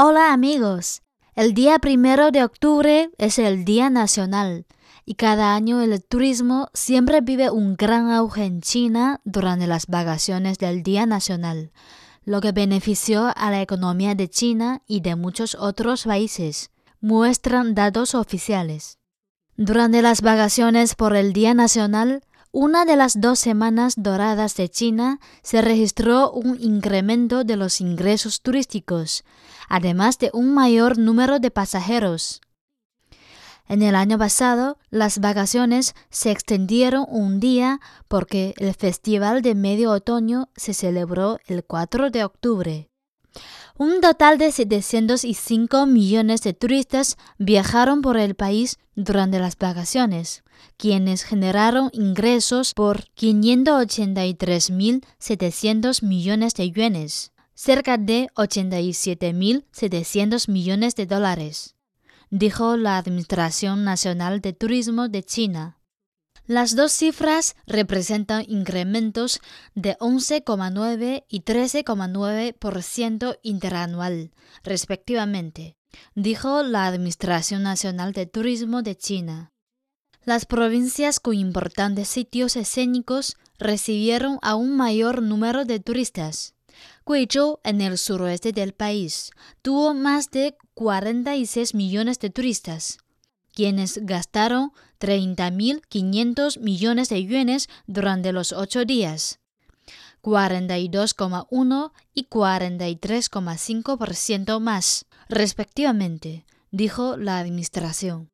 Hola amigos, el día primero de octubre es el Día Nacional y cada año el turismo siempre vive un gran auge en China durante las vacaciones del Día Nacional, lo que benefició a la economía de China y de muchos otros países, muestran datos oficiales. Durante las vacaciones por el Día Nacional, una de las dos semanas doradas de China se registró un incremento de los ingresos turísticos, además de un mayor número de pasajeros. En el año pasado, las vacaciones se extendieron un día porque el Festival de Medio Otoño se celebró el 4 de octubre. Un total de 705 millones de turistas viajaron por el país durante las vacaciones, quienes generaron ingresos por 583.700 millones de yuanes cerca de 87.700 millones de dólares, dijo la Administración Nacional de Turismo de China. Las dos cifras representan incrementos de 11,9 y 13,9% interanual, respectivamente, dijo la Administración Nacional de Turismo de China. Las provincias con importantes sitios escénicos recibieron a un mayor número de turistas. Guizhou, en el suroeste del país, tuvo más de 46 millones de turistas, quienes gastaron 30.500 millones de yuanes durante los ocho días, 42,1 y 43,5% más, respectivamente, dijo la administración.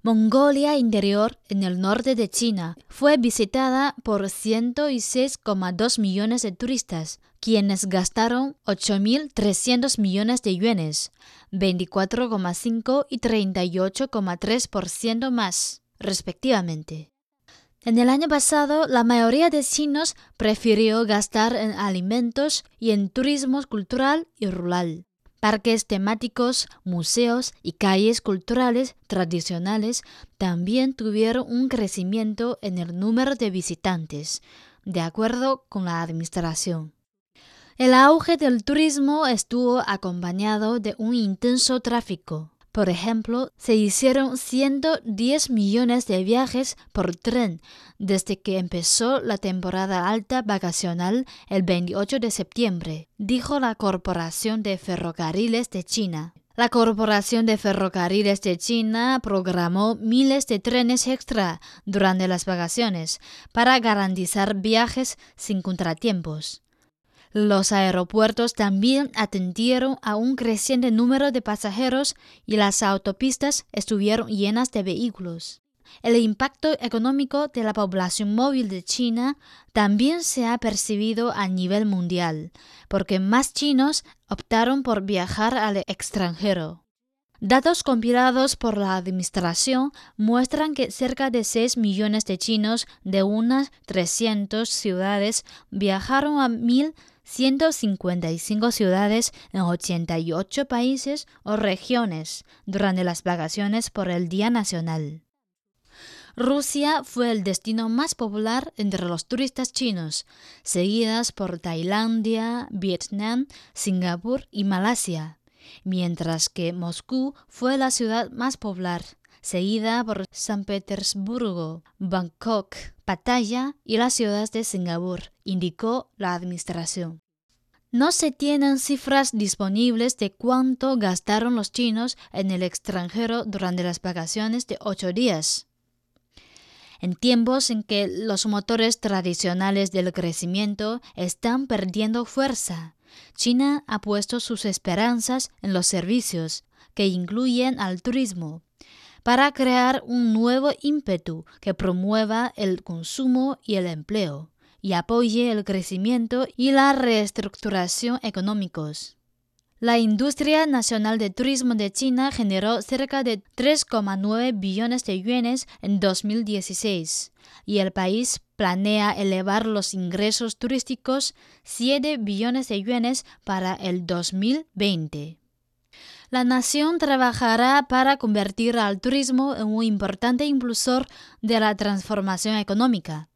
Mongolia Interior, en el norte de China, fue visitada por 106,2 millones de turistas, quienes gastaron 8.300 millones de yuanes, 24,5 y 38,3% más, respectivamente. En el año pasado, la mayoría de chinos prefirió gastar en alimentos y en turismo cultural y rural. Parques temáticos, museos y calles culturales tradicionales también tuvieron un crecimiento en el número de visitantes, de acuerdo con la administración. El auge del turismo estuvo acompañado de un intenso tráfico. Por ejemplo, se hicieron 110 millones de viajes por tren desde que empezó la temporada alta vacacional el 28 de septiembre, dijo la Corporación de Ferrocarriles de China. La Corporación de Ferrocarriles de China programó miles de trenes extra durante las vacaciones para garantizar viajes sin contratiempos. Los aeropuertos también atendieron a un creciente número de pasajeros y las autopistas estuvieron llenas de vehículos. El impacto económico de la población móvil de China también se ha percibido a nivel mundial, porque más chinos optaron por viajar al extranjero. Datos compilados por la Administración muestran que cerca de 6 millones de chinos de unas 300 ciudades viajaron a 1.155 ciudades en 88 países o regiones durante las vacaciones por el Día Nacional. Rusia fue el destino más popular entre los turistas chinos, seguidas por Tailandia, Vietnam, Singapur y Malasia mientras que Moscú fue la ciudad más popular, seguida por San Petersburgo, Bangkok, Pattaya y las ciudades de Singapur, indicó la administración. No se tienen cifras disponibles de cuánto gastaron los chinos en el extranjero durante las vacaciones de ocho días. En tiempos en que los motores tradicionales del crecimiento están perdiendo fuerza, China ha puesto sus esperanzas en los servicios, que incluyen al turismo, para crear un nuevo ímpetu que promueva el consumo y el empleo y apoye el crecimiento y la reestructuración económicos. La industria nacional de turismo de China generó cerca de 3,9 billones de yuanes en 2016 y el país planea elevar los ingresos turísticos 7 billones de yuanes para el 2020. La nación trabajará para convertir al turismo en un importante impulsor de la transformación económica.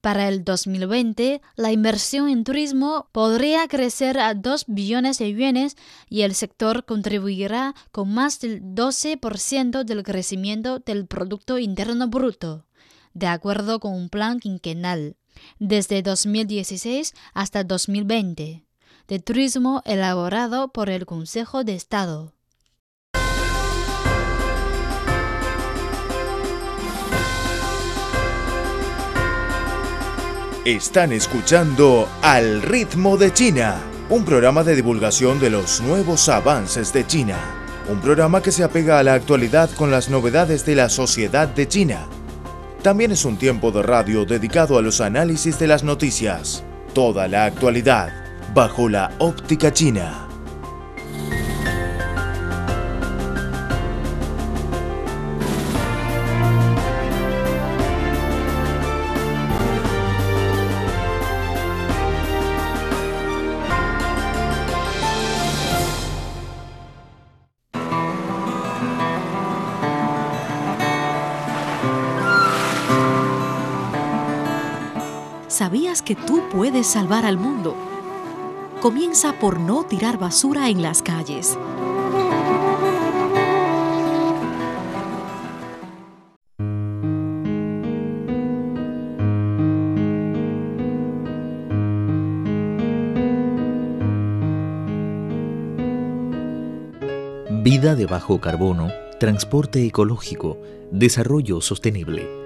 Para el 2020, la inversión en turismo podría crecer a 2 billones de yuanes y el sector contribuirá con más del 12% del crecimiento del Producto Interno Bruto, de acuerdo con un plan quinquenal, desde 2016 hasta 2020, de turismo elaborado por el Consejo de Estado. Están escuchando Al ritmo de China, un programa de divulgación de los nuevos avances de China. Un programa que se apega a la actualidad con las novedades de la sociedad de China. También es un tiempo de radio dedicado a los análisis de las noticias. Toda la actualidad, bajo la óptica china. ¿Sabías que tú puedes salvar al mundo? Comienza por no tirar basura en las calles. Vida de bajo carbono, transporte ecológico, desarrollo sostenible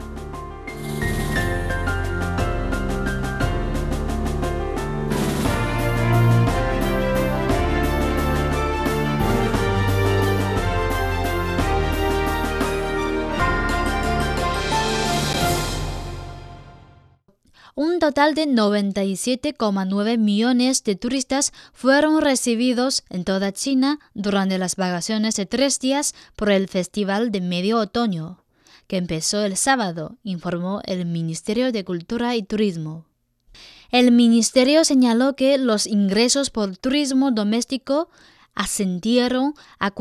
Un total de 97,9 millones de turistas fueron recibidos en toda China durante las vacaciones de tres días por el Festival de Medio Otoño, que empezó el sábado, informó el Ministerio de Cultura y Turismo. El ministerio señaló que los ingresos por turismo doméstico ascendieron a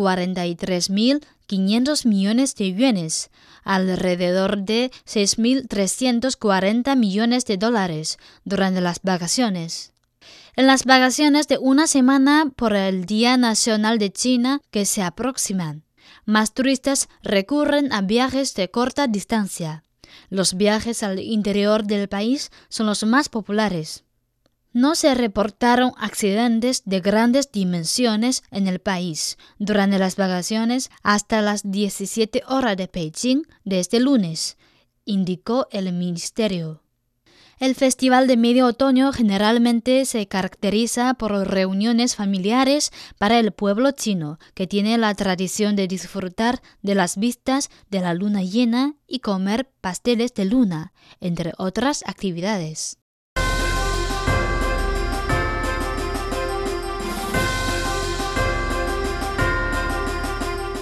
43.500 millones de yuanes, alrededor de 6.340 millones de dólares durante las vacaciones. En las vacaciones de una semana por el Día Nacional de China que se aproximan, más turistas recurren a viajes de corta distancia. Los viajes al interior del país son los más populares. No se reportaron accidentes de grandes dimensiones en el país durante las vacaciones hasta las 17 horas de Beijing de este lunes, indicó el ministerio. El Festival de Medio Otoño generalmente se caracteriza por reuniones familiares para el pueblo chino, que tiene la tradición de disfrutar de las vistas de la luna llena y comer pasteles de luna, entre otras actividades.